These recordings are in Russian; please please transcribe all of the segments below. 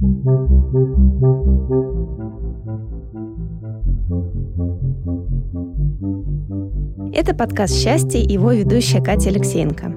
Это подкаст «Счастье» и его ведущая Катя Алексеенко.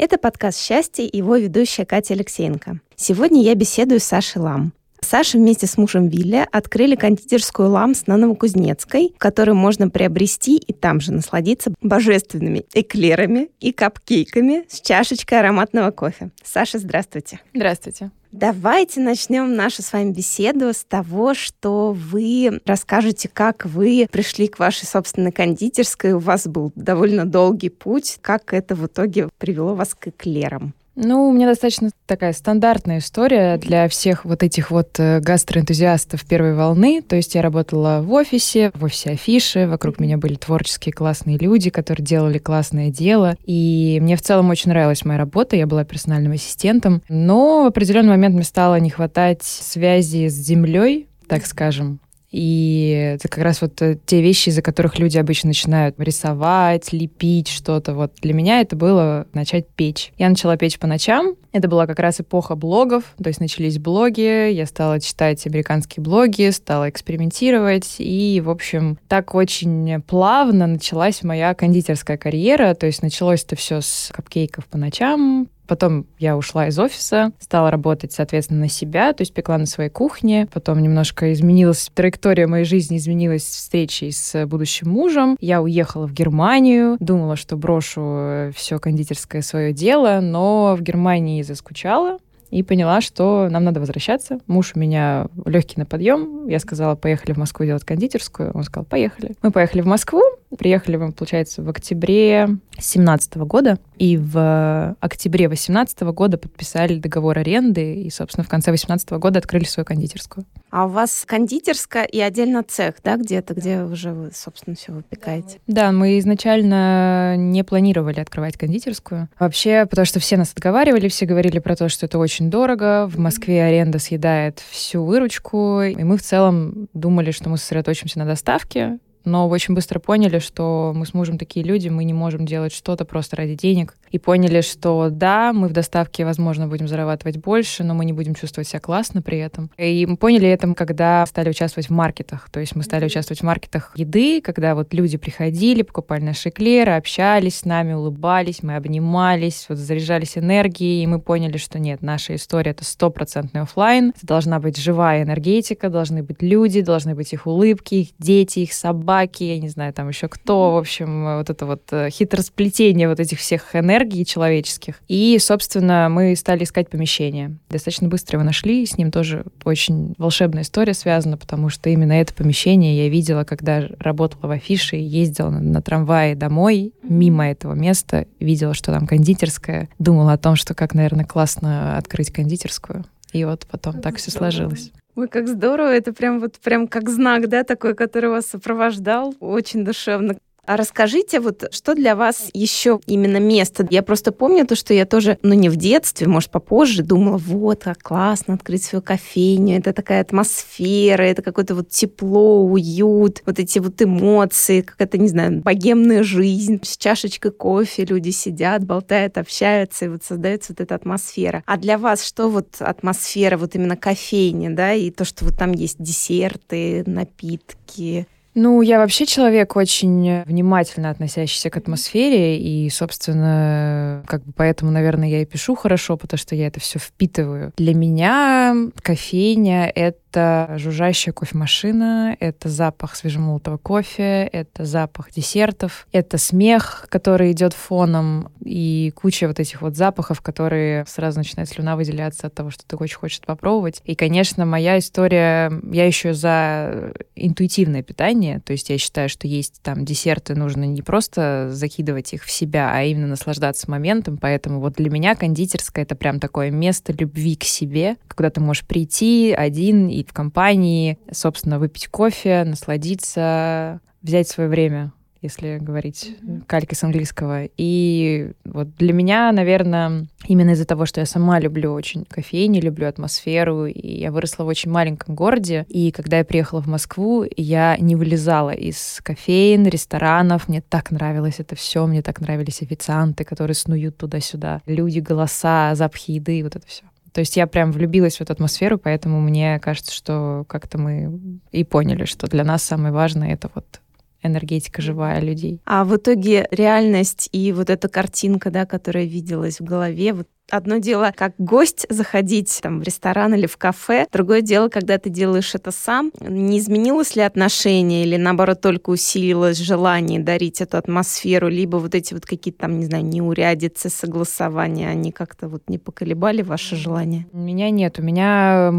Это подкаст «Счастье» и его ведущая Катя Алексеенко. Сегодня я беседую с Сашей Лам. Саша вместе с мужем Вилля открыли кондитерскую «Ламс» на Новокузнецкой, в которой можно приобрести и там же насладиться божественными эклерами и капкейками с чашечкой ароматного кофе. Саша, здравствуйте. Здравствуйте. Давайте начнем нашу с вами беседу с того, что вы расскажете, как вы пришли к вашей собственной кондитерской. У вас был довольно долгий путь. Как это в итоге привело вас к эклерам? Ну, у меня достаточно такая стандартная история для всех вот этих вот э, гастроэнтузиастов первой волны. То есть я работала в офисе, в офисе афиши, вокруг меня были творческие классные люди, которые делали классное дело. И мне в целом очень нравилась моя работа, я была персональным ассистентом. Но в определенный момент мне стало не хватать связи с землей, так скажем. И это как раз вот э, те вещи, из-за которых люди обычно начинают рисовать, лепить что-то. Вот для меня это было начать печь. Я начала печь по ночам. Это была как раз эпоха блогов, то есть начались блоги, я стала читать американские блоги, стала экспериментировать, и, в общем, так очень плавно началась моя кондитерская карьера, то есть началось это все с капкейков по ночам, Потом я ушла из офиса, стала работать, соответственно, на себя, то есть пекла на своей кухне. Потом немножко изменилась траектория моей жизни, изменилась встречей с будущим мужем. Я уехала в Германию, думала, что брошу все кондитерское свое дело, но в Германии заскучала, и поняла, что нам надо возвращаться. Муж у меня легкий на подъем. Я сказала, поехали в Москву делать кондитерскую. Он сказал, поехали. Мы поехали в Москву. Приехали мы, получается, в октябре 2017 года. И в октябре 2018 года подписали договор аренды. И, собственно, в конце 2018 года открыли свою кондитерскую. А у вас кондитерская и отдельно цех, да, где-то, где уже вы, собственно, все выпекаете? Да, мы изначально не планировали открывать кондитерскую. Вообще, потому что все нас отговаривали, все говорили про то, что это очень дорого. В Москве аренда съедает всю выручку. И мы в целом думали, что мы сосредоточимся на доставке, но очень быстро поняли, что мы с мужем такие люди, мы не можем делать что-то просто ради денег. И поняли, что да, мы в доставке, возможно, будем зарабатывать больше, но мы не будем чувствовать себя классно при этом. И мы поняли это, когда стали участвовать в маркетах. То есть мы стали участвовать в маркетах еды, когда вот люди приходили, покупали наши эклеры, общались с нами, улыбались, мы обнимались, вот заряжались энергией, и мы поняли, что нет, наша история — это стопроцентный офлайн, это должна быть живая энергетика, должны быть люди, должны быть их улыбки, их дети, их собаки, собаки, я не знаю, там еще кто, в общем, вот это вот э, хитросплетение вот этих всех энергий человеческих. И, собственно, мы стали искать помещение. Достаточно быстро его нашли, с ним тоже очень волшебная история связана, потому что именно это помещение я видела, когда работала в афише, ездила на, на трамвае домой, мимо этого места, видела, что там кондитерская, думала о том, что как, наверное, классно открыть кондитерскую. И вот потом так все сложилось. Ой, как здорово, это прям вот прям как знак, да, такой, который вас сопровождал, очень душевно. А расскажите, вот что для вас еще именно место? Я просто помню то, что я тоже, ну не в детстве, может попозже, думала, вот, как классно открыть свою кофейню, это такая атмосфера, это какое-то вот тепло, уют, вот эти вот эмоции, какая-то, не знаю, богемная жизнь. С чашечкой кофе люди сидят, болтают, общаются, и вот создается вот эта атмосфера. А для вас что вот атмосфера, вот именно кофейни, да, и то, что вот там есть десерты, напитки, ну, я вообще человек очень внимательно относящийся к атмосфере, и, собственно, как бы поэтому, наверное, я и пишу хорошо, потому что я это все впитываю. Для меня кофейня — это это жужжащая кофемашина, это запах свежемолотого кофе, это запах десертов, это смех, который идет фоном, и куча вот этих вот запахов, которые сразу начинает слюна выделяться от того, что ты очень хочешь попробовать. И, конечно, моя история, я еще за интуитивное питание, то есть я считаю, что есть там десерты, нужно не просто закидывать их в себя, а именно наслаждаться моментом, поэтому вот для меня кондитерская — это прям такое место любви к себе, куда ты можешь прийти один и в компании, собственно, выпить кофе, насладиться, взять свое время если говорить калькой с английского. И вот для меня, наверное, именно из-за того, что я сама люблю очень кофейни, люблю атмосферу, и я выросла в очень маленьком городе, и когда я приехала в Москву, я не вылезала из кофеин, ресторанов, мне так нравилось это все, мне так нравились официанты, которые снуют туда-сюда, люди, голоса, запахи еды, вот это все. То есть я прям влюбилась в эту атмосферу, поэтому мне кажется, что как-то мы и поняли, что для нас самое важное — это вот энергетика живая людей. А в итоге реальность и вот эта картинка, да, которая виделась в голове, вот Одно дело, как гость заходить там, в ресторан или в кафе. Другое дело, когда ты делаешь это сам. Не изменилось ли отношение или, наоборот, только усилилось желание дарить эту атмосферу? Либо вот эти вот какие-то там, не знаю, неурядицы, согласования, они как-то вот не поколебали ваше желание? У меня нет. У меня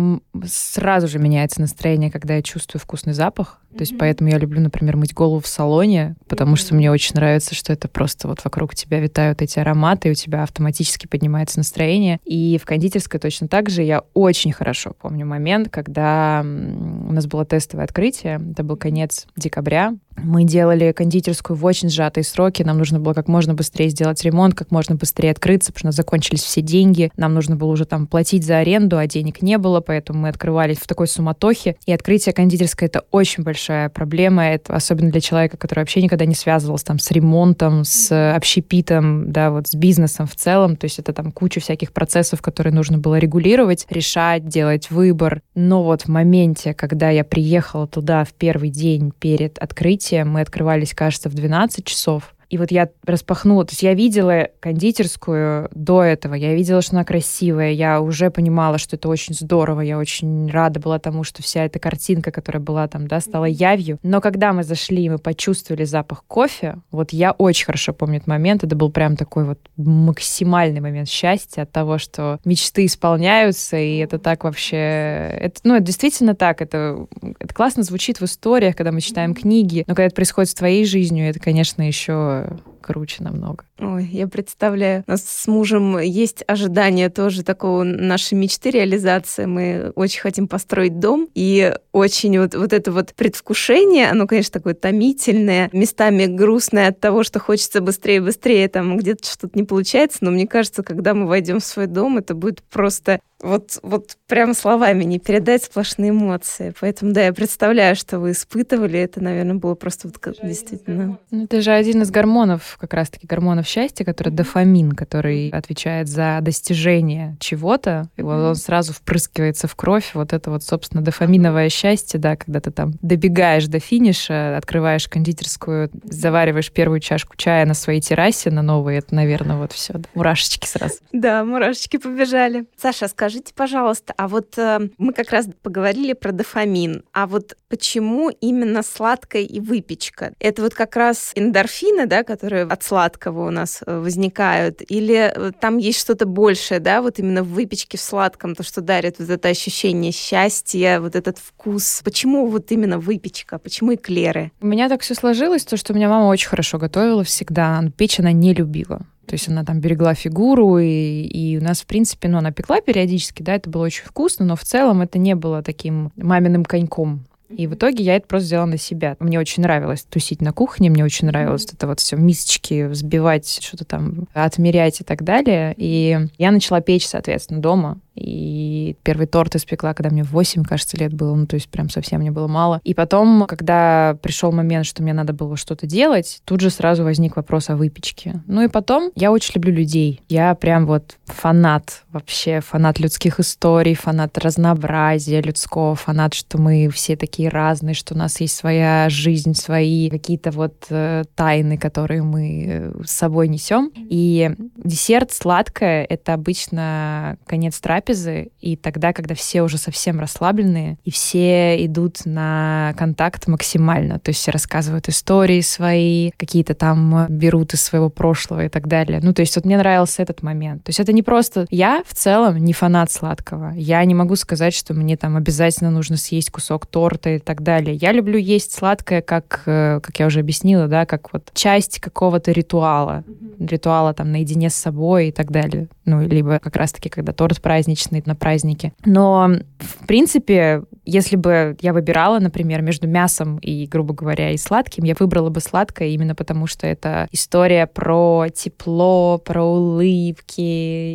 сразу же меняется настроение, когда я чувствую вкусный запах. То есть поэтому я люблю, например, мыть голову в салоне, потому что мне очень нравится, что это просто вот вокруг тебя витают эти ароматы, и у тебя автоматически поднимается настроение. И в кондитерской точно так же. Я очень хорошо помню момент, когда у нас было тестовое открытие, это был конец декабря, мы делали кондитерскую в очень сжатые сроки. Нам нужно было как можно быстрее сделать ремонт, как можно быстрее открыться, потому что закончились все деньги. Нам нужно было уже там платить за аренду, а денег не было, поэтому мы открывались в такой суматохе. И открытие кондитерской — это очень большая проблема, это особенно для человека, который вообще никогда не связывался там с ремонтом, с общепитом, да, вот с бизнесом в целом. То есть это там куча всяких процессов, которые нужно было регулировать, решать, делать выбор. Но вот в моменте, когда я приехала туда в первый день перед открытием, открытия. Мы открывались, кажется, в 12 часов. И вот я распахнула, то есть я видела кондитерскую до этого, я видела, что она красивая, я уже понимала, что это очень здорово, я очень рада была тому, что вся эта картинка, которая была там, да, стала явью. Но когда мы зашли, мы почувствовали запах кофе, вот я очень хорошо помню этот момент, это был прям такой вот максимальный момент счастья от того, что мечты исполняются, и это так вообще... Это, ну, это действительно так, это, это классно звучит в историях, когда мы читаем книги, но когда это происходит с твоей жизнью, это, конечно, еще euh, круче намного. Ой, я представляю, у нас с мужем есть ожидание тоже такого нашей мечты реализации. Мы очень хотим построить дом, и очень вот, вот это вот предвкушение, оно, конечно, такое томительное, местами грустное от того, что хочется быстрее, быстрее, там где-то что-то не получается, но мне кажется, когда мы войдем в свой дом, это будет просто вот, вот прямо словами не передать сплошные эмоции. Поэтому, да, я представляю, что вы испытывали. Это, наверное, было просто вот как, действительно... Ну, это же один из гормонов, как раз-таки гормонов счастья, который дофамин, который отвечает за достижение чего-то. И вот он сразу впрыскивается в кровь. Вот это вот, собственно, дофаминовое счастье, да, когда ты там добегаешь до финиша, открываешь кондитерскую, завариваешь первую чашку чая на своей террасе на новой. Это, наверное, вот все. Да. Мурашечки сразу. Да, мурашечки побежали. Саша, скажи, Скажите, пожалуйста, а вот э, мы как раз поговорили про дофамин, а вот почему именно сладкая и выпечка? Это вот как раз эндорфины, да, которые от сладкого у нас э, возникают, или э, там есть что-то большее, да, вот именно в выпечке, в сладком, то, что дарит вот это ощущение счастья, вот этот вкус. Почему вот именно выпечка, почему эклеры? У меня так все сложилось, то, что у меня мама очень хорошо готовила всегда, печь она не любила. То есть она там берегла фигуру, и, и у нас, в принципе, ну, она пекла периодически, да, это было очень вкусно, но в целом это не было таким маминым коньком. И в итоге я это просто сделала на себя. Мне очень нравилось тусить на кухне, мне очень нравилось mm-hmm. это вот все мисочки взбивать, что-то там отмерять и так далее. И я начала печь, соответственно, дома. И первый торт испекла, когда мне 8, кажется, лет было, ну, то есть прям совсем мне было мало. И потом, когда пришел момент, что мне надо было что-то делать, тут же сразу возник вопрос о выпечке. Ну и потом, я очень люблю людей. Я прям вот фанат вообще, фанат людских историй, фанат разнообразия людского, фанат, что мы все такие разные, что у нас есть своя жизнь, свои какие-то вот э, тайны, которые мы э, с собой несем. И десерт сладкое — это обычно конец трапезы, трапезы, и тогда, когда все уже совсем расслабленные, и все идут на контакт максимально, то есть все рассказывают истории свои, какие-то там берут из своего прошлого и так далее. Ну, то есть вот мне нравился этот момент. То есть это не просто... Я в целом не фанат сладкого. Я не могу сказать, что мне там обязательно нужно съесть кусок торта и так далее. Я люблю есть сладкое, как, э, как я уже объяснила, да, как вот часть какого-то ритуала. Ритуала там наедине с собой и так далее. Ну, либо как раз-таки, когда торт праздник праздничный на праздники. Но, в принципе, если бы я выбирала, например, между мясом и, грубо говоря, и сладким, я выбрала бы сладкое именно потому, что это история про тепло, про улыбки.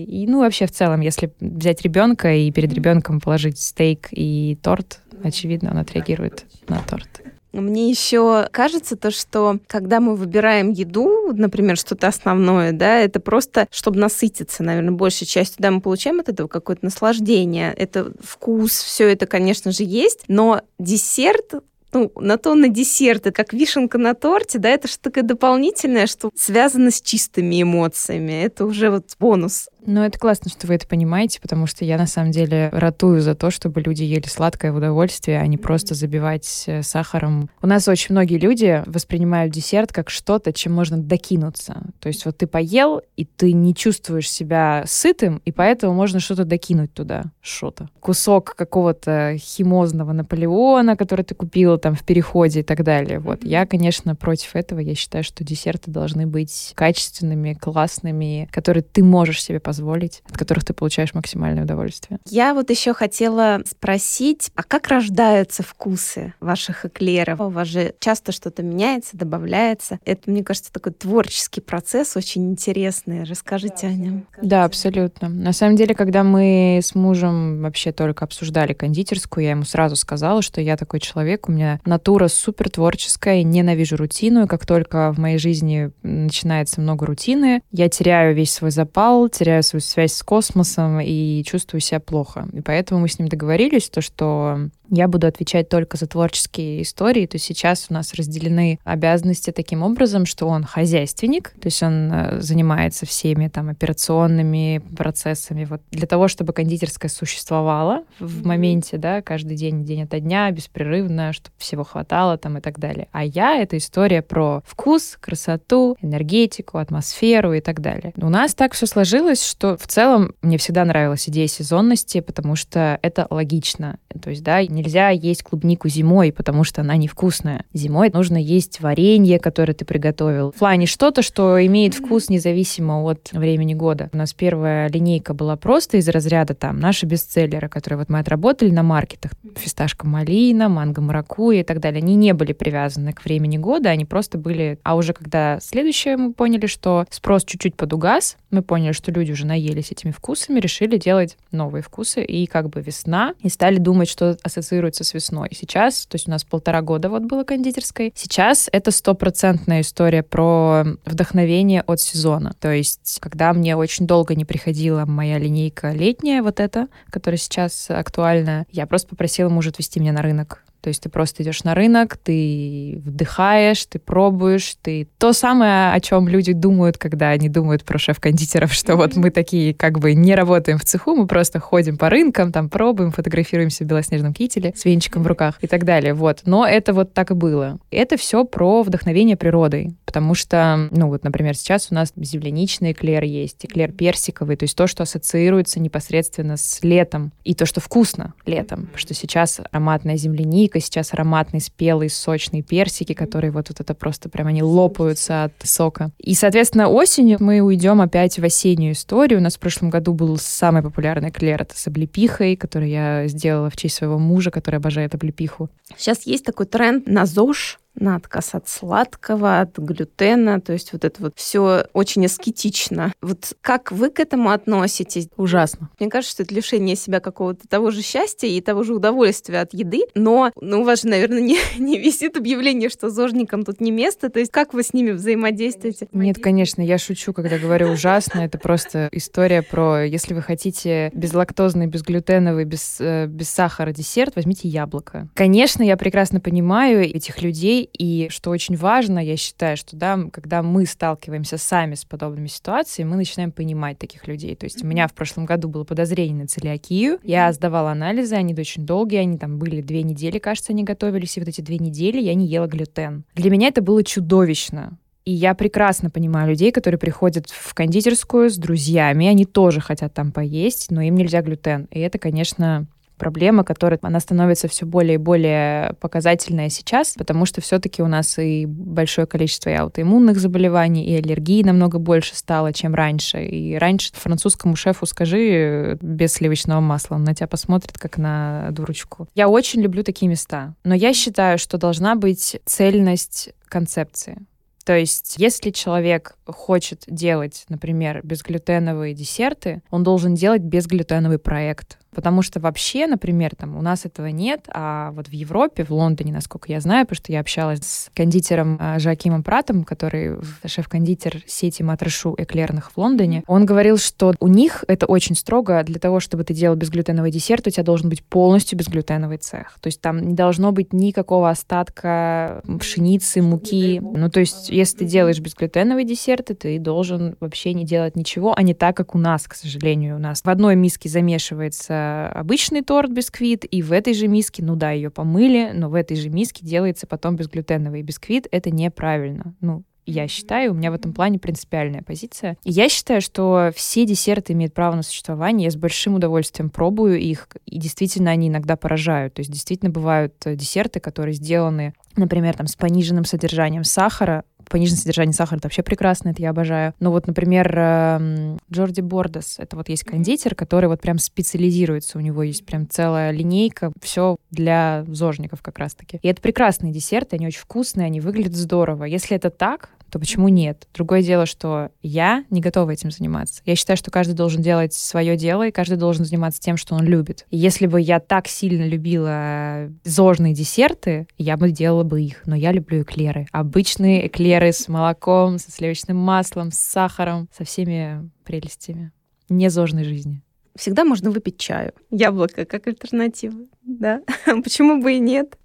И, ну, вообще в целом, если взять ребенка и перед ребенком положить стейк и торт, очевидно, он отреагирует на торт. Мне еще кажется то, что когда мы выбираем еду, например, что-то основное, да, это просто, чтобы насытиться, наверное, большей частью, да, мы получаем от этого какое-то наслаждение, это вкус, все это, конечно же, есть, но десерт ну, на то на десерт, это как вишенка на торте, да, это что-то такое дополнительное, что связано с чистыми эмоциями. Это уже вот бонус. Ну, это классно, что вы это понимаете, потому что я на самом деле ратую за то, чтобы люди ели сладкое в удовольствие, а не просто забивать э, сахаром. У нас очень многие люди воспринимают десерт как что-то, чем можно докинуться. То есть вот ты поел, и ты не чувствуешь себя сытым, и поэтому можно что-то докинуть туда. Что-то. Кусок какого-то химозного Наполеона, который ты купил там в переходе и так далее. Вот. Я, конечно, против этого. Я считаю, что десерты должны быть качественными, классными, которые ты можешь себе позволить позволить, от которых ты получаешь максимальное удовольствие. Я вот еще хотела спросить, а как рождаются вкусы ваших эклеров? У вас же часто что-то меняется, добавляется. Это, мне кажется, такой творческий процесс, очень интересный. Расскажите да, о нем. Да, абсолютно. На самом деле, когда мы с мужем вообще только обсуждали кондитерскую, я ему сразу сказала, что я такой человек, у меня натура супер творческая, ненавижу рутину, и как только в моей жизни начинается много рутины, я теряю весь свой запал, теряю свою связь с космосом и чувствую себя плохо. И поэтому мы с ним договорились, то, что я буду отвечать только за творческие истории. То есть сейчас у нас разделены обязанности таким образом, что он хозяйственник, то есть он э, занимается всеми там операционными процессами. Вот для того, чтобы кондитерская существовала в моменте, да, каждый день, день ото дня, беспрерывно, чтобы всего хватало там и так далее. А я — это история про вкус, красоту, энергетику, атмосферу и так далее. У нас так все сложилось, что в целом мне всегда нравилась идея сезонности, потому что это логично. То есть, да, нельзя есть клубнику зимой, потому что она невкусная. Зимой нужно есть варенье, которое ты приготовил. В плане что-то, что имеет вкус независимо от времени года. У нас первая линейка была просто из разряда там наши бестселлеры, которые вот мы отработали на маркетах. Фисташка малина, манго маракуйя и так далее. Они не были привязаны к времени года, они просто были... А уже когда следующее мы поняли, что спрос чуть-чуть подугас, мы поняли, что люди уже наелись этими вкусами, решили делать новые вкусы. И как бы весна, и стали думать, что ассоциируется с весной. Сейчас, то есть у нас полтора года вот было кондитерской, сейчас это стопроцентная история про вдохновение от сезона. То есть, когда мне очень долго не приходила моя линейка летняя, вот эта, которая сейчас актуальна, я просто попросила мужа отвезти меня на рынок то есть ты просто идешь на рынок, ты вдыхаешь, ты пробуешь, ты то самое, о чем люди думают, когда они думают про шеф-кондитеров, что вот мы такие как бы не работаем в цеху, мы просто ходим по рынкам, там пробуем, фотографируемся в белоснежном кителе с венчиком в руках и так далее. Вот. Но это вот так и было. Это все про вдохновение природой, потому что, ну вот, например, сейчас у нас земляничный эклер есть, эклер персиковый, то есть то, что ассоциируется непосредственно с летом, и то, что вкусно летом, потому что сейчас ароматная земляника, только сейчас ароматный, спелый, сочный персики, которые вот, вот это просто прям они лопаются от сока. И, соответственно, осенью мы уйдем опять в осеннюю историю. У нас в прошлом году был самый популярный эклер, это с облепихой, который я сделала в честь своего мужа, который обожает облепиху. Сейчас есть такой тренд на ЗОЖ, на отказ от сладкого, от глютена, то есть вот это вот все очень аскетично. Вот как вы к этому относитесь? Ужасно. Мне кажется, что это лишение себя какого-то того же счастья и того же удовольствия от еды, но ну, у вас же, наверное, не, не висит объявление, что зожникам тут не место, то есть как вы с ними взаимодействуете? Нет, конечно, я шучу, когда говорю ужасно, это просто история про, если вы хотите безлактозный, безглютеновый, без, э, без сахара десерт, возьмите яблоко. Конечно, я прекрасно понимаю этих людей, и что очень важно, я считаю, что да, когда мы сталкиваемся сами с подобными ситуациями, мы начинаем понимать таких людей. То есть у меня в прошлом году было подозрение на целиакию, я сдавала анализы, они очень долгие, они там были две недели, кажется, они готовились, и вот эти две недели я не ела глютен. Для меня это было чудовищно. И я прекрасно понимаю людей, которые приходят в кондитерскую с друзьями, они тоже хотят там поесть, но им нельзя глютен. И это, конечно, проблема, которая она становится все более и более показательная сейчас, потому что все-таки у нас и большое количество и аутоиммунных заболеваний, и аллергии намного больше стало, чем раньше. И раньше французскому шефу скажи без сливочного масла, он на тебя посмотрит как на дурочку. Я очень люблю такие места, но я считаю, что должна быть цельность концепции. То есть, если человек хочет делать, например, безглютеновые десерты, он должен делать безглютеновый проект. Потому что вообще, например, там у нас этого нет, а вот в Европе, в Лондоне, насколько я знаю, потому что я общалась с кондитером а, Жакимом Пратом, который шеф-кондитер сети Матрашу эклерных в Лондоне, он говорил, что у них это очень строго. Для того, чтобы ты делал безглютеновый десерт, у тебя должен быть полностью безглютеновый цех. То есть там не должно быть никакого остатка пшеницы, муки. Ну, то есть если ты делаешь безглютеновый десерт, ты должен вообще не делать ничего, а не так, как у нас, к сожалению. У нас в одной миске замешивается обычный торт бисквит, и в этой же миске, ну да, ее помыли, но в этой же миске делается потом безглютеновый бисквит. Это неправильно. Ну, я считаю, у меня в этом плане принципиальная позиция. И я считаю, что все десерты имеют право на существование. Я с большим удовольствием пробую их, и действительно они иногда поражают. То есть действительно бывают э, десерты, которые сделаны, например, там, с пониженным содержанием сахара, пониженное содержание сахара, это вообще прекрасно, это я обожаю. Но вот, например, эм, Джорди Бордес, это вот есть кондитер, который вот прям специализируется, у него есть прям целая линейка, все для зожников как раз-таки. И это прекрасные десерты, они очень вкусные, они выглядят здорово. Если это так, то почему нет? Другое дело, что я не готова этим заниматься. Я считаю, что каждый должен делать свое дело, и каждый должен заниматься тем, что он любит. И если бы я так сильно любила зожные десерты, я бы делала бы их. Но я люблю эклеры. Обычные эклеры с молоком, со сливочным маслом, с сахаром, со всеми прелестями не зожной жизни всегда можно выпить чаю. Яблоко как альтернатива, да? Почему бы и нет?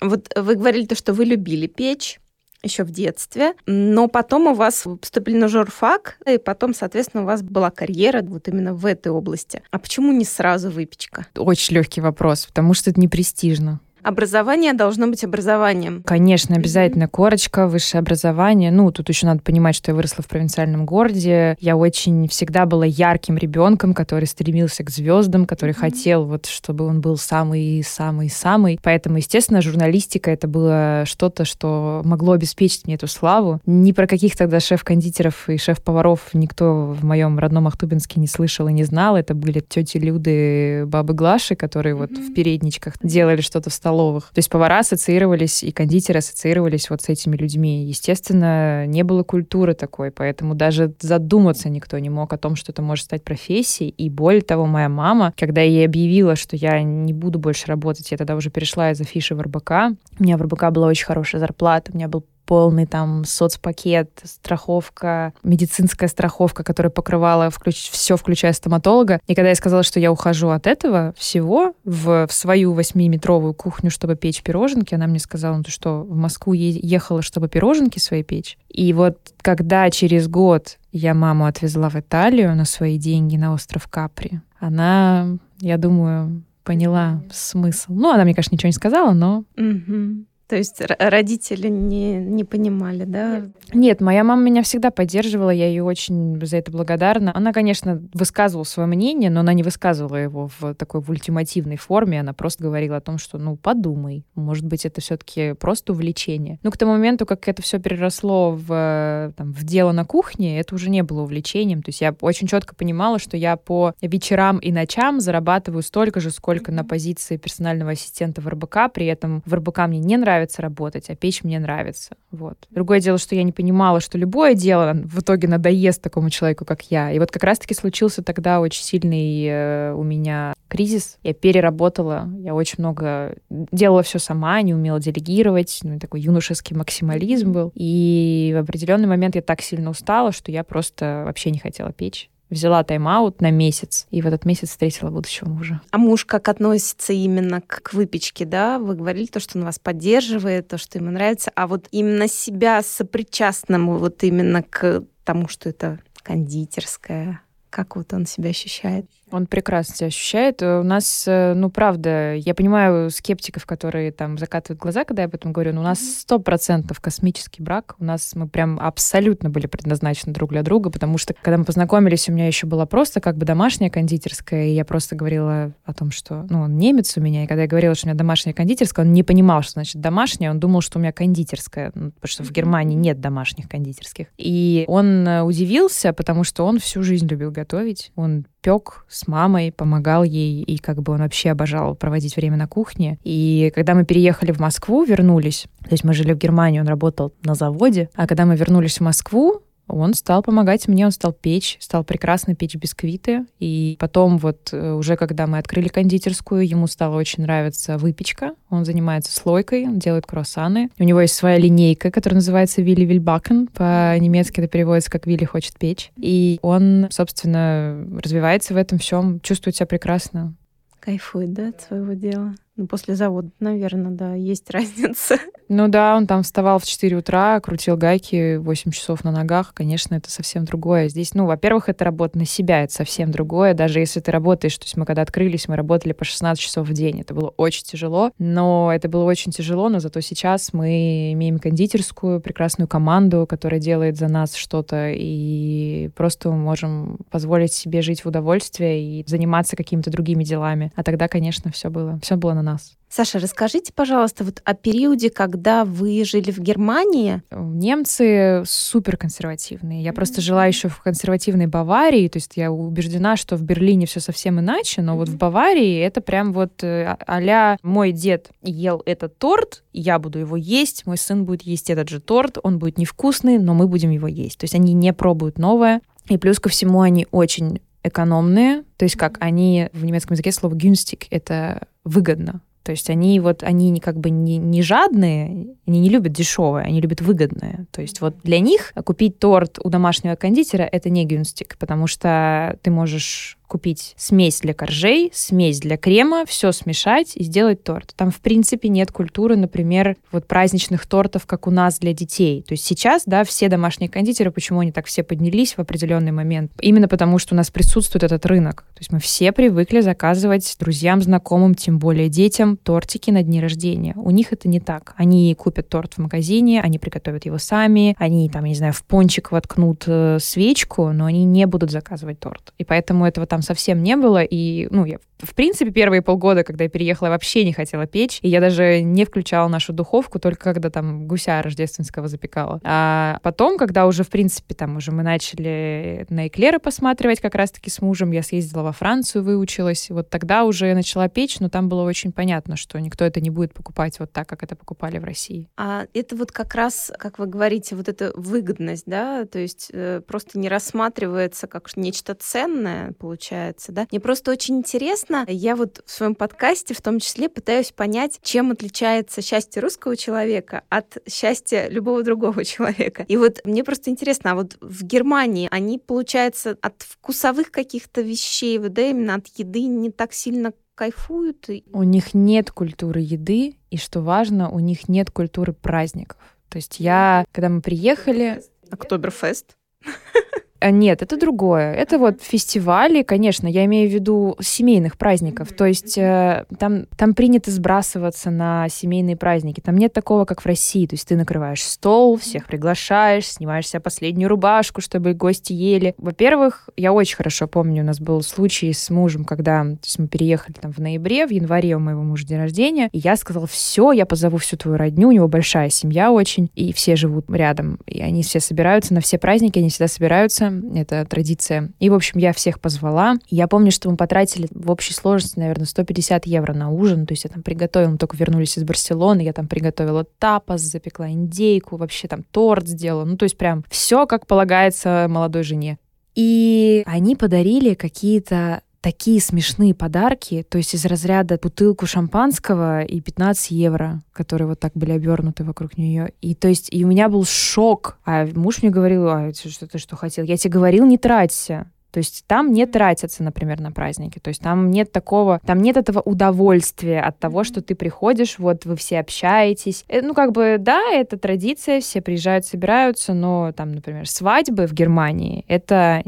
Вот вы говорили то, что вы любили печь еще в детстве, но потом у вас поступили на журфак, и потом, соответственно, у вас была карьера вот именно в этой области. А почему не сразу выпечка? Очень легкий вопрос, потому что это не престижно. Образование должно быть образованием. Конечно, обязательно корочка, высшее образование. Ну, тут еще надо понимать, что я выросла в провинциальном городе. Я очень всегда была ярким ребенком, который стремился к звездам, который mm-hmm. хотел вот, чтобы он был самый-самый-самый. Поэтому, естественно, журналистика это было что-то, что могло обеспечить мне эту славу. Ни про каких тогда шеф-кондитеров и шеф-поваров никто в моем родном Ахтубинске не слышал и не знал. Это были тети Люды, бабы Глаши, которые mm-hmm. вот в передничках делали что-то в столовой столовых. То есть повара ассоциировались и кондитеры ассоциировались вот с этими людьми. Естественно, не было культуры такой, поэтому даже задуматься никто не мог о том, что это может стать профессией. И более того, моя мама, когда я ей объявила, что я не буду больше работать, я тогда уже перешла из афиши в РБК. У меня в РБК была очень хорошая зарплата, у меня был полный там соцпакет, страховка, медицинская страховка, которая покрывала включ... все, включая стоматолога. И когда я сказала, что я ухожу от этого всего в, в свою восьмиметровую кухню, чтобы печь пироженки, она мне сказала, ну ты что, в Москву ехала, чтобы пироженки свои печь? И вот когда через год я маму отвезла в Италию на свои деньги на остров Капри, она, я думаю, поняла смысл. Ну, она мне, конечно, ничего не сказала, но... Угу. То есть родители не, не понимали, да? Нет, моя мама меня всегда поддерживала, я ей очень за это благодарна. Она, конечно, высказывала свое мнение, но она не высказывала его в такой в ультимативной форме, она просто говорила о том, что, ну, подумай, может быть, это все таки просто увлечение. Ну, к тому моменту, как это все переросло в, там, в дело на кухне, это уже не было увлечением. То есть я очень четко понимала, что я по вечерам и ночам зарабатываю столько же, сколько на позиции персонального ассистента в РБК, при этом в РБК мне не нравится нравится работать, а печь мне нравится. Вот. Другое дело, что я не понимала, что любое дело в итоге надоест такому человеку, как я. И вот как раз-таки случился тогда очень сильный э, у меня кризис. Я переработала, я очень много делала все сама, не умела делегировать, ну, такой юношеский максимализм был. И в определенный момент я так сильно устала, что я просто вообще не хотела печь взяла тайм-аут на месяц, и в этот месяц встретила будущего мужа. А муж как относится именно к, выпечке, да? Вы говорили то, что он вас поддерживает, то, что ему нравится, а вот именно себя сопричастному вот именно к тому, что это кондитерская, как вот он себя ощущает? Он прекрасно себя ощущает. У нас, э, ну, правда, я понимаю скептиков, которые там закатывают глаза, когда я об этом говорю, но у нас сто процентов космический брак. У нас мы прям абсолютно были предназначены друг для друга, потому что, когда мы познакомились, у меня еще была просто как бы домашняя кондитерская, и я просто говорила о том, что, ну, он немец у меня, и когда я говорила, что у меня домашняя кондитерская, он не понимал, что значит домашняя, он думал, что у меня кондитерская, ну, потому что в Германии нет домашних кондитерских. И он э, удивился, потому что он всю жизнь любил готовить. Он пек с мамой, помогал ей, и как бы он вообще обожал проводить время на кухне. И когда мы переехали в Москву, вернулись, то есть мы жили в Германии, он работал на заводе, а когда мы вернулись в Москву, он стал помогать мне, он стал печь, стал прекрасно печь бисквиты. И потом вот э, уже когда мы открыли кондитерскую, ему стало очень нравиться выпечка. Он занимается слойкой, он делает круассаны. У него есть своя линейка, которая называется Вилли Вильбакен. По-немецки это переводится как Вилли хочет печь. И он, собственно, развивается в этом всем, чувствует себя прекрасно. Кайфует, да, от своего дела? Ну, после завода, наверное, да, есть разница. Ну да, он там вставал в 4 утра, крутил гайки 8 часов на ногах. Конечно, это совсем другое. Здесь, ну, во-первых, это работа на себя, это совсем другое. Даже если ты работаешь, то есть мы когда открылись, мы работали по 16 часов в день. Это было очень тяжело, но это было очень тяжело, но зато сейчас мы имеем кондитерскую, прекрасную команду, которая делает за нас что-то, и просто можем позволить себе жить в удовольствии и заниматься какими-то другими делами. А тогда, конечно, все было, все было на нас. Саша, расскажите, пожалуйста, вот о периоде, когда вы жили в Германии. Немцы супер консервативные. Я mm-hmm. просто жила еще в консервативной Баварии, то есть я убеждена, что в Берлине все совсем иначе, но mm-hmm. вот в Баварии это прям вот э, а мой дед ел этот торт, я буду его есть, мой сын будет есть этот же торт, он будет невкусный, но мы будем его есть. То есть они не пробуют новое. И плюс ко всему они очень экономные, то есть как они в немецком языке слово günstig — это выгодно. То есть они вот, они как бы не, не жадные, они не любят дешевое, они любят выгодное. То есть вот для них купить торт у домашнего кондитера — это не гюнстик, потому что ты можешь купить смесь для коржей, смесь для крема, все смешать и сделать торт. Там, в принципе, нет культуры, например, вот праздничных тортов, как у нас для детей. То есть сейчас, да, все домашние кондитеры, почему они так все поднялись в определенный момент? Именно потому, что у нас присутствует этот рынок. То есть мы все привыкли заказывать друзьям, знакомым, тем более детям, тортики на дни рождения. У них это не так. Они купят торт в магазине, они приготовят его сами, они там, я не знаю, в пончик воткнут э, свечку, но они не будут заказывать торт. И поэтому этого там там совсем не было, и, ну, я, в принципе, первые полгода, когда я переехала, я вообще не хотела печь, и я даже не включала нашу духовку, только когда там гуся рождественского запекала. А потом, когда уже, в принципе, там уже мы начали на эклеры посматривать как раз-таки с мужем, я съездила во Францию, выучилась, вот тогда уже начала печь, но там было очень понятно, что никто это не будет покупать вот так, как это покупали в России. А это вот как раз, как вы говорите, вот эта выгодность, да, то есть э, просто не рассматривается как нечто ценное, получается, да. Мне просто очень интересно, я вот в своем подкасте в том числе пытаюсь понять, чем отличается счастье русского человека от счастья любого другого человека. И вот мне просто интересно, а вот в Германии они, получается, от вкусовых каких-то вещей, вот, да, именно от еды не так сильно кайфуют? У них нет культуры еды, и что важно, у них нет культуры праздников. То есть я, когда мы приехали... Октоберфест. А, нет, это другое. Это вот фестивали, конечно, я имею в виду семейных праздников. То есть э, там, там принято сбрасываться на семейные праздники. Там нет такого, как в России. То есть ты накрываешь стол, всех приглашаешь, снимаешь себе последнюю рубашку, чтобы гости ели. Во-первых, я очень хорошо помню, у нас был случай с мужем, когда то есть мы переехали там в ноябре, в январе у моего мужа день рождения, и я сказала, все, я позову всю твою родню, у него большая семья очень, и все живут рядом, и они все собираются на все праздники, они всегда собираются это традиция. И, в общем, я всех позвала. Я помню, что мы потратили в общей сложности, наверное, 150 евро на ужин. То есть я там приготовила, мы только вернулись из Барселоны, я там приготовила тапас, запекла индейку, вообще там торт сделала. Ну, то есть прям все, как полагается молодой жене. И они подарили какие-то такие смешные подарки, то есть из разряда бутылку шампанского и 15 евро, которые вот так были обернуты вокруг нее. И то есть и у меня был шок. А муж мне говорил, а что ты что хотел? Я тебе говорил, не траться. То есть там не тратятся, например, на праздники. То есть там нет такого, там нет этого удовольствия от того, что ты приходишь, вот вы все общаетесь. Э, ну, как бы, да, это традиция, все приезжают, собираются, но там, например, свадьбы в Германии — это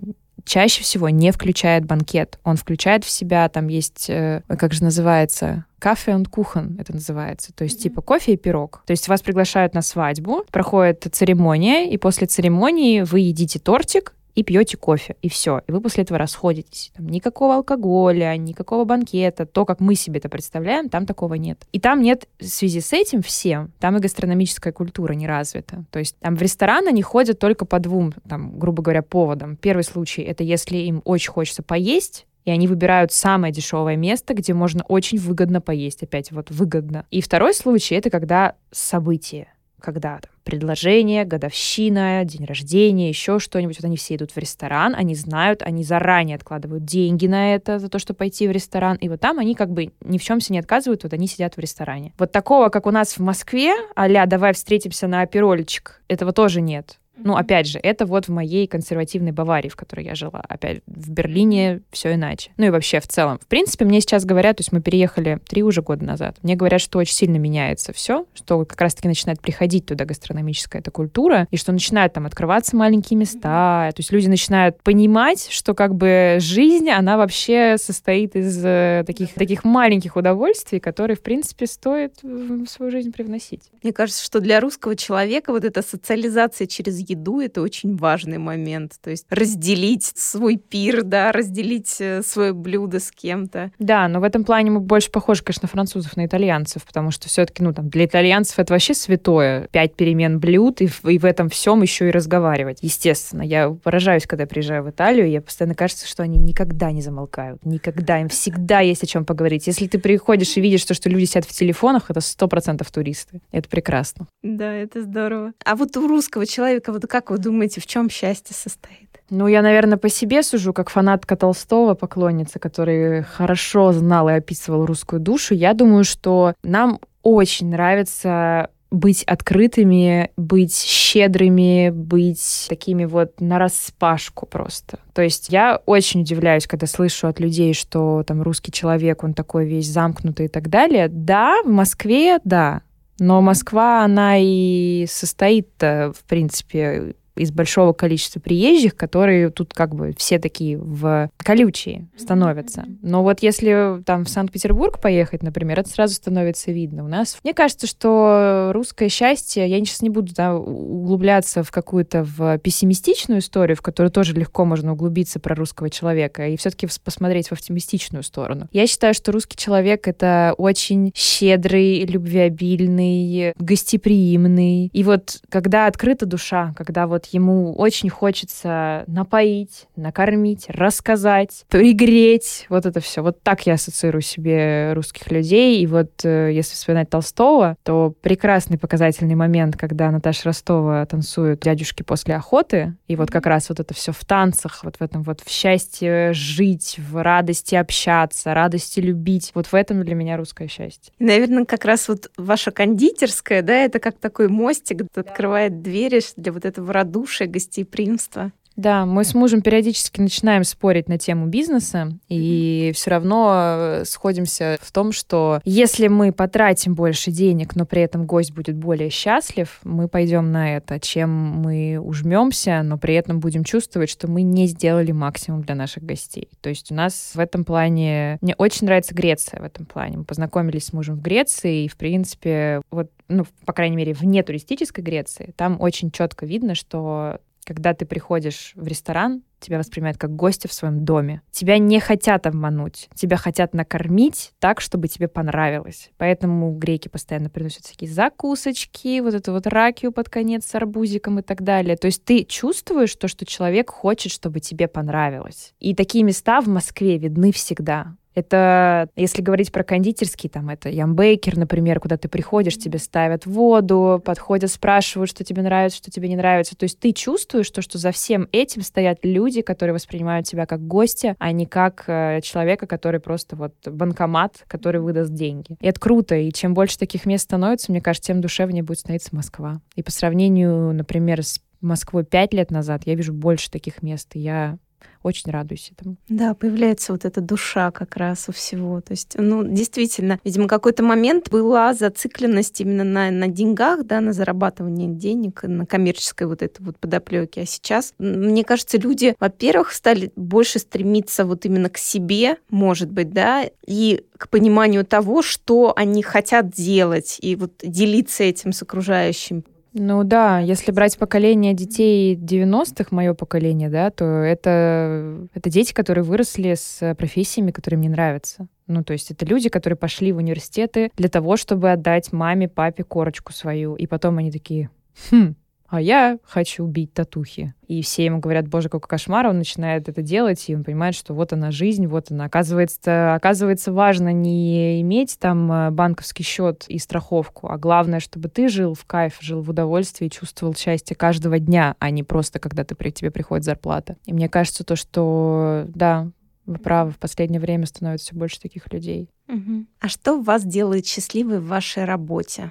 чаще всего не включает банкет. Он включает в себя, там есть, э, как же называется, кафе und кухан это называется. То есть mm-hmm. типа кофе и пирог. То есть вас приглашают на свадьбу, проходит церемония, и после церемонии вы едите тортик, и пьете кофе, и все. И вы после этого расходитесь. Там никакого алкоголя, никакого банкета. То, как мы себе это представляем, там такого нет. И там нет в связи с этим всем, там и гастрономическая культура не развита. То есть там в ресторан они ходят только по двум, там, грубо говоря, поводам. Первый случай — это если им очень хочется поесть, и они выбирают самое дешевое место, где можно очень выгодно поесть. Опять вот выгодно. И второй случай — это когда событие когда там предложение, годовщина, день рождения, еще что-нибудь. Вот они все идут в ресторан, они знают, они заранее откладывают деньги на это, за то, чтобы пойти в ресторан. И вот там они как бы ни в чем себе не отказывают, вот они сидят в ресторане. Вот такого, как у нас в Москве, а давай встретимся на оперолечек, этого тоже нет. Ну, опять же, это вот в моей консервативной Баварии, в которой я жила. Опять в Берлине все иначе. Ну и вообще в целом. В принципе, мне сейчас говорят, то есть мы переехали три уже года назад, мне говорят, что очень сильно меняется все, что как раз-таки начинает приходить туда гастрономическая эта культура, и что начинают там открываться маленькие места, то есть люди начинают понимать, что как бы жизнь, она вообще состоит из э, таких, таких маленьких удовольствий, которые, в принципе, стоит в свою жизнь привносить. Мне кажется, что для русского человека вот эта социализация через еду — это очень важный момент. То есть разделить свой пир, да, разделить э, свое блюдо с кем-то. Да, но в этом плане мы больше похожи, конечно, на французов, на итальянцев, потому что все-таки, ну, там, для итальянцев это вообще святое. Пять перемен блюд, и в, и в этом всем еще и разговаривать. Естественно, я поражаюсь, когда приезжаю в Италию, я постоянно кажется, что они никогда не замолкают. Никогда. Им всегда есть о чем поговорить. Если ты приходишь и видишь то, что люди сидят в телефонах, это сто процентов туристы. Это прекрасно. Да, это здорово. А вот у русского человека вот как вы думаете, в чем счастье состоит? Ну, я, наверное, по себе сужу, как фанатка Толстого, поклонница, который хорошо знал и описывал русскую душу. Я думаю, что нам очень нравится быть открытыми, быть щедрыми, быть такими вот на распашку просто. То есть я очень удивляюсь, когда слышу от людей, что там русский человек, он такой весь замкнутый и так далее. Да, в Москве, да, но Москва, она и состоит, в принципе, из большого количества приезжих, которые тут как бы все такие в колючие становятся. Но вот если там в Санкт-Петербург поехать, например, это сразу становится видно. У нас, мне кажется, что русское счастье, я сейчас не буду да, углубляться в какую-то в пессимистичную историю, в которую тоже легко можно углубиться про русского человека, и все-таки посмотреть в оптимистичную сторону. Я считаю, что русский человек — это очень щедрый, любвеобильный, гостеприимный. И вот когда открыта душа, когда вот ему очень хочется напоить, накормить, рассказать, пригреть, вот это все. Вот так я ассоциирую себе русских людей. И вот э, если вспоминать Толстого, то прекрасный показательный момент, когда Наташа Ростова танцует дядюшки после охоты, и вот как раз вот это все в танцах, вот в этом вот в счастье жить, в радости общаться, радости любить. Вот в этом для меня русское счастье. Наверное, как раз вот ваша кондитерская, да, это как такой мостик, открывает двери для вот этого роду радушие, гостеприимство. Да, мы с мужем периодически начинаем спорить на тему бизнеса, и все равно э, сходимся в том, что если мы потратим больше денег, но при этом гость будет более счастлив, мы пойдем на это, чем мы ужмемся, но при этом будем чувствовать, что мы не сделали максимум для наших гостей. То есть у нас в этом плане... Мне очень нравится Греция в этом плане. Мы познакомились с мужем в Греции, и, в принципе, вот ну, по крайней мере, вне туристической Греции, там очень четко видно, что когда ты приходишь в ресторан, тебя воспринимают как гостя в своем доме. Тебя не хотят обмануть, тебя хотят накормить так, чтобы тебе понравилось. Поэтому греки постоянно приносят всякие закусочки, вот эту вот ракию под конец с арбузиком и так далее. То есть ты чувствуешь то, что человек хочет, чтобы тебе понравилось. И такие места в Москве видны всегда. Это, если говорить про кондитерский, там это ямбейкер, например, куда ты приходишь, тебе ставят воду, подходят, спрашивают, что тебе нравится, что тебе не нравится. То есть ты чувствуешь то, что за всем этим стоят люди, которые воспринимают тебя как гостя, а не как э, человека, который просто вот банкомат, который выдаст деньги. И это круто. И чем больше таких мест становится, мне кажется, тем душевнее будет становиться Москва. И по сравнению, например, с Москвой пять лет назад, я вижу больше таких мест. И я очень радуюсь этому. Да, появляется вот эта душа как раз у всего. То есть, ну, действительно, видимо, какой-то момент была зацикленность именно на, на деньгах, да, на зарабатывании денег, на коммерческой вот этой вот подоплеке. А сейчас, мне кажется, люди, во-первых, стали больше стремиться вот именно к себе, может быть, да, и к пониманию того, что они хотят делать, и вот делиться этим с окружающим. Ну да, если брать поколение детей 90-х, мое поколение, да, то это, это дети, которые выросли с профессиями, которые мне нравятся. Ну, то есть это люди, которые пошли в университеты для того, чтобы отдать маме, папе корочку свою. И потом они такие, хм, а я хочу бить татухи. И все ему говорят, боже, какой кошмар, он начинает это делать, и он понимает, что вот она жизнь, вот она. Оказывается, оказывается важно не иметь там э, банковский счет и страховку, а главное, чтобы ты жил в кайф, жил в удовольствии, чувствовал счастье каждого дня, а не просто, когда ты, при тебе приходит зарплата. И мне кажется, то, что, да, вы правы, в последнее время становится все больше таких людей. Угу. А что вас делает счастливой в вашей работе?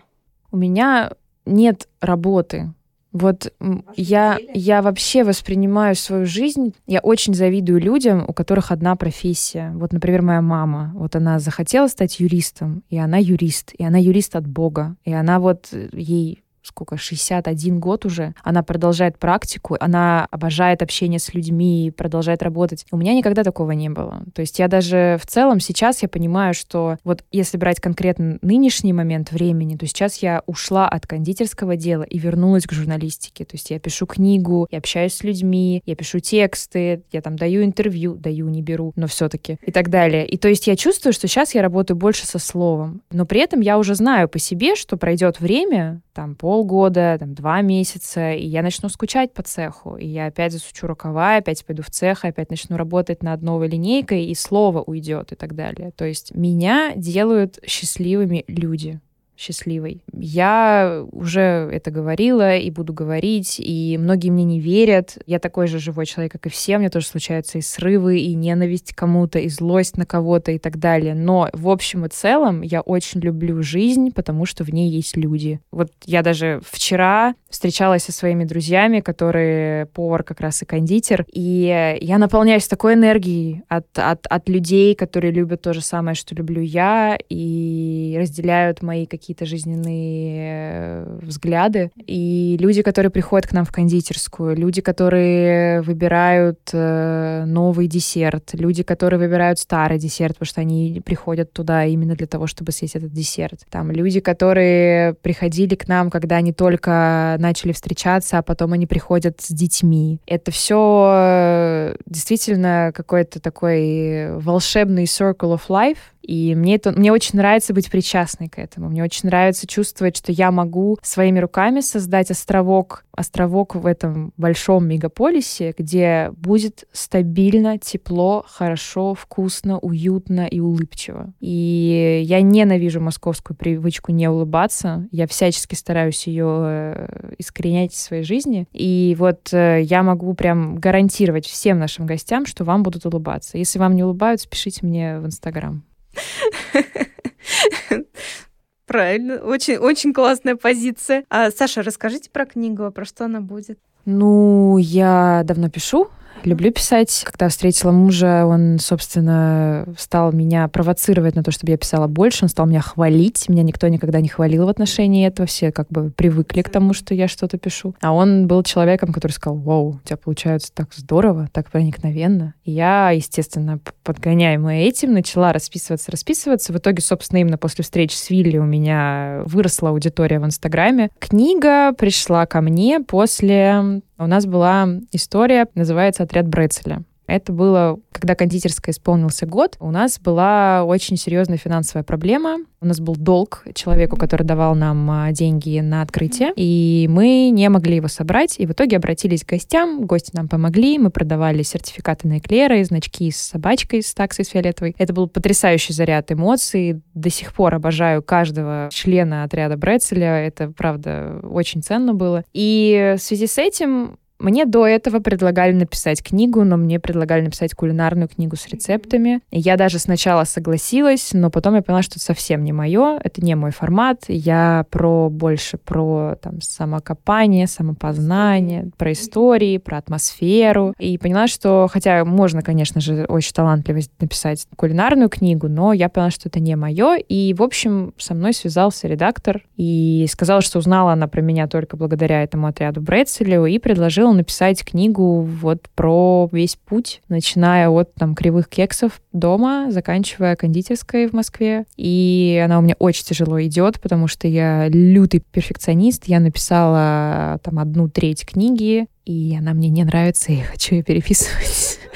У меня нет работы. Вот я, я вообще воспринимаю свою жизнь, я очень завидую людям, у которых одна профессия. Вот, например, моя мама, вот она захотела стать юристом, и она юрист, и она юрист от Бога, и она вот э, ей сколько, 61 год уже, она продолжает практику, она обожает общение с людьми, продолжает работать. У меня никогда такого не было. То есть я даже в целом сейчас я понимаю, что вот если брать конкретно нынешний момент времени, то сейчас я ушла от кондитерского дела и вернулась к журналистике. То есть я пишу книгу, я общаюсь с людьми, я пишу тексты, я там даю интервью, даю, не беру, но все-таки и так далее. И то есть я чувствую, что сейчас я работаю больше со словом, но при этом я уже знаю по себе, что пройдет время, там полгода, там два месяца, и я начну скучать по цеху, и я опять засучу рукава, опять пойду в цех, опять начну работать над новой линейкой, и слово уйдет и так далее. То есть меня делают счастливыми люди счастливой. Я уже это говорила и буду говорить, и многие мне не верят. Я такой же живой человек, как и все. Мне тоже случаются и срывы, и ненависть к кому-то, и злость на кого-то и так далее. Но в общем и целом я очень люблю жизнь, потому что в ней есть люди. Вот я даже вчера встречалась со своими друзьями, которые повар как раз и кондитер, и я наполняюсь такой энергией от, от, от людей, которые любят то же самое, что люблю я, и разделяют мои какие какие-то жизненные э, взгляды. И люди, которые приходят к нам в кондитерскую, люди, которые выбирают э, новый десерт, люди, которые выбирают старый десерт, потому что они приходят туда именно для того, чтобы съесть этот десерт. Там люди, которые приходили к нам, когда они только начали встречаться, а потом они приходят с детьми. Это все э, действительно какой-то такой волшебный circle of life, и мне это, мне очень нравится быть причастной к этому. Мне очень нравится чувствовать, что я могу своими руками создать островок, островок в этом большом мегаполисе, где будет стабильно, тепло, хорошо, вкусно, уютно и улыбчиво. И я ненавижу московскую привычку не улыбаться. Я всячески стараюсь ее э, искоренять в своей жизни. И вот э, я могу прям гарантировать всем нашим гостям, что вам будут улыбаться. Если вам не улыбаются, пишите мне в Инстаграм. Правильно, очень, очень классная позиция. А, Саша, расскажите про книгу, а про что она будет? Ну, я давно пишу, Люблю писать. Когда встретила мужа, он, собственно, стал меня провоцировать на то, чтобы я писала больше. Он стал меня хвалить. Меня никто никогда не хвалил в отношении этого. Все как бы привыкли к тому, что я что-то пишу. А он был человеком, который сказал, вау, у тебя получается так здорово, так проникновенно. И я, естественно, подгоняемая этим, начала расписываться, расписываться. В итоге, собственно, именно после встречи с Вилли у меня выросла аудитория в Инстаграме. Книга пришла ко мне после у нас была история, называется «Отряд Брецеля». Это было, когда кондитерская исполнился год, у нас была очень серьезная финансовая проблема. У нас был долг человеку, который давал нам а, деньги на открытие, и мы не могли его собрать, и в итоге обратились к гостям, гости нам помогли, мы продавали сертификаты на эклеры, значки с собачкой, с таксой с фиолетовой. Это был потрясающий заряд эмоций. До сих пор обожаю каждого члена отряда Брецеля. Это, правда, очень ценно было. И в связи с этим Мне до этого предлагали написать книгу, но мне предлагали написать кулинарную книгу с рецептами. Я даже сначала согласилась, но потом я поняла, что это совсем не мое, это не мой формат. Я про больше про там самокопание, самопознание, про истории, про атмосферу. И поняла, что, хотя можно, конечно же, очень талантливо написать кулинарную книгу, но я поняла, что это не мое. И, в общем, со мной связался редактор и сказал, что узнала она про меня только благодаря этому отряду Брецелю и предложила написать книгу вот про весь путь, начиная от там кривых кексов дома, заканчивая кондитерской в Москве. И она у меня очень тяжело идет, потому что я лютый перфекционист. Я написала там одну треть книги, и она мне не нравится, и хочу ее переписывать.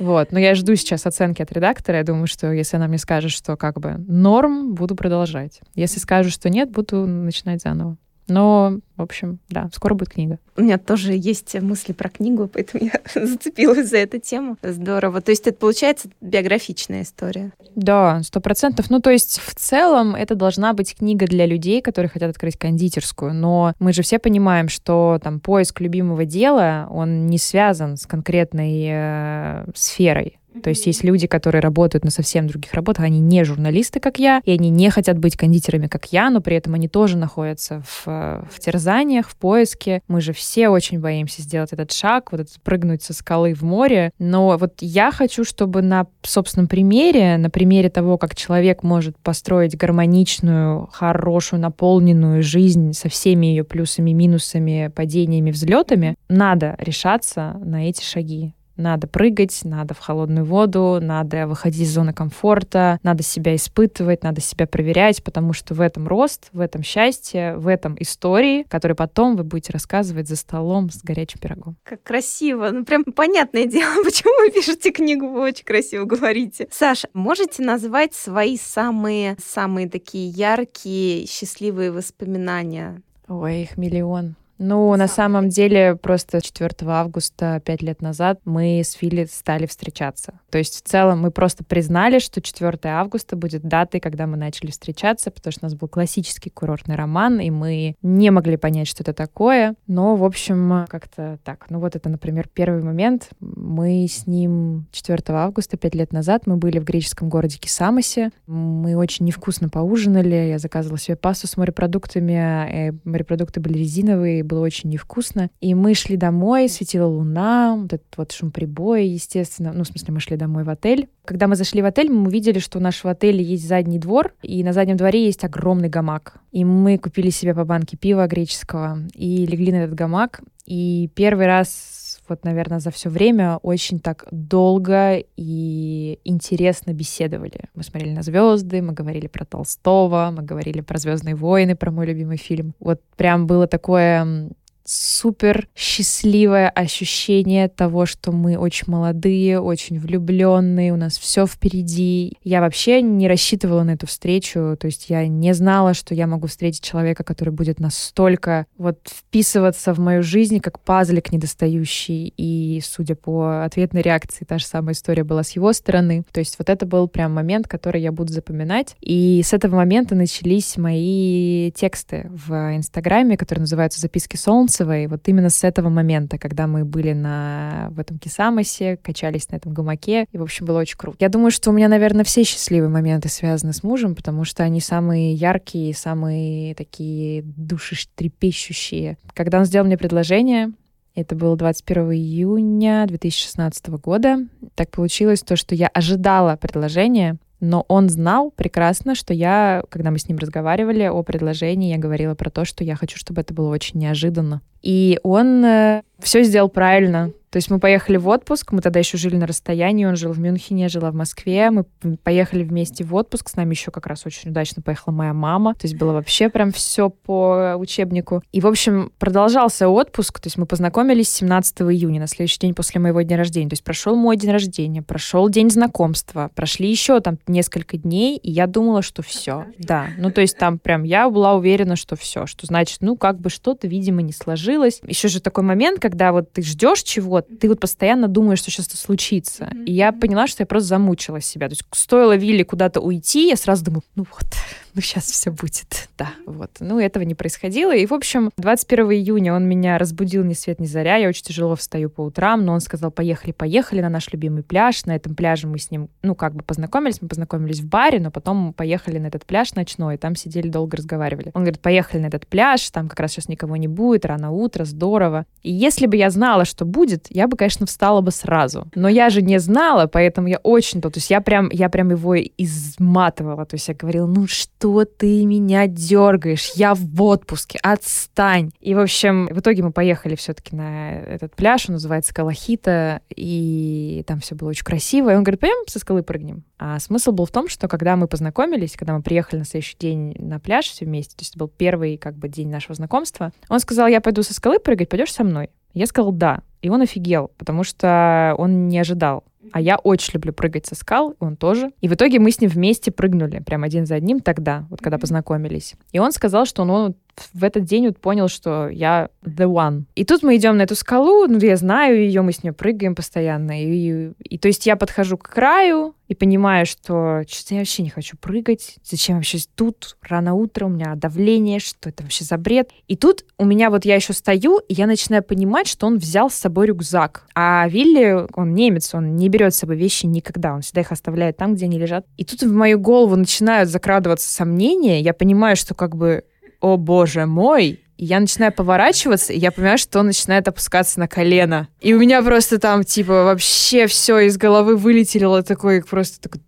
Вот, но я жду сейчас оценки от редактора. Я думаю, что если она мне скажет, что как бы норм, буду продолжать. Если скажет, что нет, буду начинать заново. Но, в общем, да, скоро будет книга. У меня тоже есть мысли про книгу, поэтому я зацепилась за эту тему. Здорово. То есть это получается биографичная история? Да, сто процентов. Ну, то есть в целом это должна быть книга для людей, которые хотят открыть кондитерскую. Но мы же все понимаем, что там поиск любимого дела, он не связан с конкретной э, сферой. То есть есть люди, которые работают на совсем других работах, они не журналисты, как я, и они не хотят быть кондитерами, как я, но при этом они тоже находятся в, в терзаниях, в поиске. Мы же все очень боимся сделать этот шаг, вот этот прыгнуть со скалы в море. Но вот я хочу, чтобы на собственном примере, на примере того, как человек может построить гармоничную, хорошую, наполненную жизнь со всеми ее плюсами, минусами, падениями, взлетами, надо решаться на эти шаги. Надо прыгать, надо в холодную воду, надо выходить из зоны комфорта, надо себя испытывать, надо себя проверять, потому что в этом рост, в этом счастье, в этом истории, которые потом вы будете рассказывать за столом с горячим пирогом. Как красиво. Ну, прям понятное дело, почему вы пишете книгу, вы очень красиво говорите. Саша, можете назвать свои самые, самые такие яркие, счастливые воспоминания? Ой, их миллион. Ну, на самом деле, просто 4 августа, пять лет назад, мы с Фили стали встречаться. То есть, в целом, мы просто признали, что 4 августа будет датой, когда мы начали встречаться, потому что у нас был классический курортный роман, и мы не могли понять, что это такое. Но, в общем, как-то так. Ну, вот это, например, первый момент. Мы с ним 4 августа, пять лет назад, мы были в греческом городе Кисамосе. Мы очень невкусно поужинали. Я заказывала себе пасту с морепродуктами. И морепродукты были резиновые, было очень невкусно. И мы шли домой, светила луна, вот этот вот шум прибоя, естественно. Ну, в смысле, мы шли домой в отель. Когда мы зашли в отель, мы увидели, что у нашего отеля есть задний двор, и на заднем дворе есть огромный гамак. И мы купили себе по банке пива греческого и легли на этот гамак. И первый раз вот, наверное, за все время очень так долго и интересно беседовали. Мы смотрели на звезды, мы говорили про Толстого, мы говорили про Звездные войны, про мой любимый фильм. Вот прям было такое супер счастливое ощущение того, что мы очень молодые, очень влюбленные, у нас все впереди. Я вообще не рассчитывала на эту встречу, то есть я не знала, что я могу встретить человека, который будет настолько вот вписываться в мою жизнь, как пазлик недостающий. И, судя по ответной реакции, та же самая история была с его стороны. То есть вот это был прям момент, который я буду запоминать. И с этого момента начались мои тексты в Инстаграме, которые называются «Записки солнца», Солнцевой вот именно с этого момента, когда мы были на, в этом Кисамосе, качались на этом гамаке, и, в общем, было очень круто. Я думаю, что у меня, наверное, все счастливые моменты связаны с мужем, потому что они самые яркие, самые такие душетрепещущие. Когда он сделал мне предложение, это было 21 июня 2016 года. Так получилось то, что я ожидала предложения, но он знал прекрасно, что я, когда мы с ним разговаривали о предложении, я говорила про то, что я хочу, чтобы это было очень неожиданно. И он э, все сделал правильно. То есть мы поехали в отпуск, мы тогда еще жили на расстоянии, он жил в Мюнхене, я жила в Москве, мы поехали вместе в отпуск, с нами еще как раз очень удачно поехала моя мама, то есть было вообще прям все по учебнику. И, в общем, продолжался отпуск, то есть мы познакомились 17 июня, на следующий день после моего дня рождения, то есть прошел мой день рождения, прошел день знакомства, прошли еще там несколько дней, и я думала, что все, да, ну то есть там прям я была уверена, что все, что значит, ну как бы что-то, видимо, не сложилось. Еще же такой момент, когда вот ты ждешь чего ты вот постоянно думаешь, что сейчас это случится. Mm-hmm. И я поняла, что я просто замучила себя. То есть стоило Вилли куда-то уйти, я сразу думаю, ну вот, ну сейчас все будет, да, вот. Ну, этого не происходило. И, в общем, 21 июня он меня разбудил ни свет ни заря, я очень тяжело встаю по утрам, но он сказал, поехали, поехали на наш любимый пляж. На этом пляже мы с ним, ну, как бы познакомились, мы познакомились в баре, но потом поехали на этот пляж ночной, там сидели долго разговаривали. Он говорит, поехали на этот пляж, там как раз сейчас никого не будет, рано утро, здорово. И если бы я знала, что будет, я бы, конечно, встала бы сразу. Но я же не знала, поэтому я очень... То есть я прям, я прям его изматывала. То есть я говорила, ну что ты меня дергаешь? Я в отпуске, отстань. И, в общем, в итоге мы поехали все-таки на этот пляж, он называется Калахита, и там все было очень красиво. И он говорит, пойдем со скалы прыгнем. А смысл был в том, что когда мы познакомились, когда мы приехали на следующий день на пляж все вместе, то есть это был первый как бы день нашего знакомства, он сказал, я пойду со скалы прыгать, пойдешь со мной? Я сказал «да». И он офигел, потому что он не ожидал. А я очень люблю прыгать со скал, он тоже. И в итоге мы с ним вместе прыгнули, прям один за одним тогда, вот когда познакомились. И он сказал, что он, он в этот день вот понял, что я the one. И тут мы идем на эту скалу, ну, я знаю ее, мы с ней прыгаем постоянно. И, и, и то есть я подхожу к краю и понимаю, что что-то я вообще не хочу прыгать. Зачем вообще тут рано утром, у меня давление, что это вообще за бред. И тут у меня вот я еще стою, и я начинаю понимать, что он взял с собой рюкзак. А Вилли, он немец, он не берет с собой вещи никогда, он всегда их оставляет там, где они лежат. И тут в мою голову начинают закрадываться сомнения, я понимаю, что как бы о боже мой, я начинаю поворачиваться, и я понимаю, что он начинает опускаться на колено. И у меня просто там, типа, вообще все из головы вылетело такой, просто такой...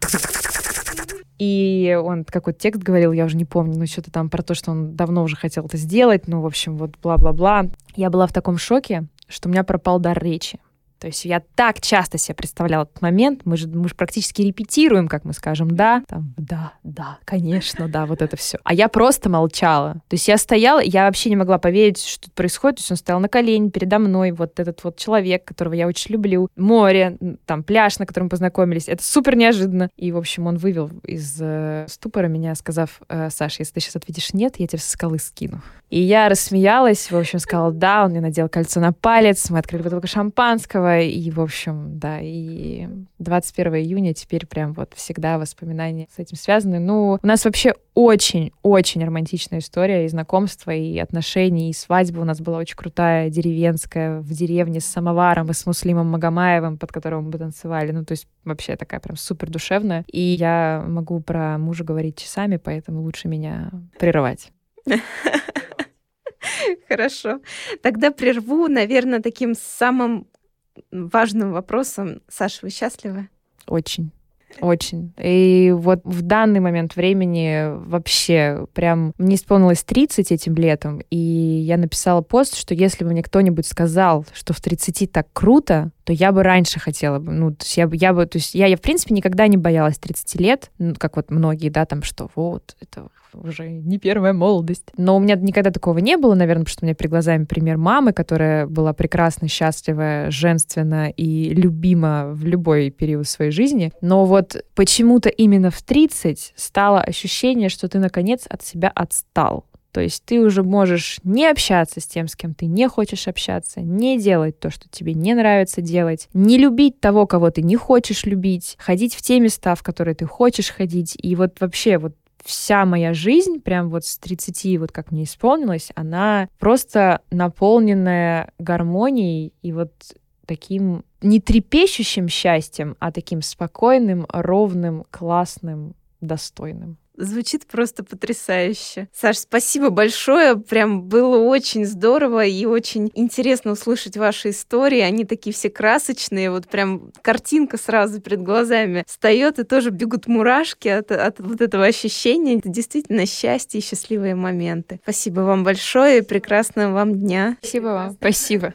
И он какой-то текст говорил, я уже не помню, ну что-то там про то, что он давно уже хотел это сделать, ну, в общем, вот бла-бла-бла. Я была в таком шоке, что у меня пропал дар речи. То есть я так часто себе представляла этот момент, мы же, мы же практически репетируем, как мы скажем, да, там, да, да, конечно, да, вот это все. А я просто молчала. То есть я стояла, я вообще не могла поверить, что происходит. То есть он стоял на колени передо мной, вот этот вот человек, которого я очень люблю, море, там, пляж, на котором познакомились. Это супер неожиданно. И, в общем, он вывел из э, ступора меня, сказав, э, Саша, если ты сейчас ответишь нет, я тебя со скалы скину. И я рассмеялась, в общем, сказала да, он мне надел кольцо на палец, мы открыли бутылку шампанского, и, в общем, да, и 21 июня теперь прям вот всегда воспоминания с этим связаны. Ну, у нас вообще очень-очень романтичная история и знакомства, и отношений, и свадьба у нас была очень крутая, деревенская, в деревне с самоваром и с Муслимом Магомаевым, под которым мы танцевали. Ну, то есть вообще такая прям супер душевная. И я могу про мужа говорить часами, поэтому лучше меня прерывать. Хорошо. Тогда прерву, наверное, таким самым важным вопросом. Саша, вы счастливы? Очень. Очень. И вот в данный момент времени вообще прям мне исполнилось 30 этим летом, и я написала пост, что если бы мне кто-нибудь сказал, что в 30 так круто, то я бы раньше хотела бы, ну, то есть я бы, я бы, то есть я, я в принципе никогда не боялась 30 лет, ну, как вот многие, да, там, что вот, это уже не первая молодость. Но у меня никогда такого не было, наверное, потому что у меня перед глазами пример мамы, которая была прекрасно, счастлива, женственна и любима в любой период своей жизни. Но вот почему-то именно в 30 стало ощущение, что ты, наконец, от себя отстал. То есть ты уже можешь не общаться с тем, с кем ты не хочешь общаться, не делать то, что тебе не нравится делать, не любить того, кого ты не хочешь любить, ходить в те места, в которые ты хочешь ходить. И вот вообще вот вся моя жизнь, прям вот с 30, вот как мне исполнилось, она просто наполненная гармонией и вот таким не трепещущим счастьем, а таким спокойным, ровным, классным, достойным. Звучит просто потрясающе. Саш, спасибо большое. Прям было очень здорово и очень интересно услышать ваши истории. Они такие все красочные. Вот прям картинка сразу перед глазами встает и тоже бегут мурашки от, от вот этого ощущения. Это действительно счастье и счастливые моменты. Спасибо вам большое и прекрасного вам дня. Спасибо вам. Спасибо.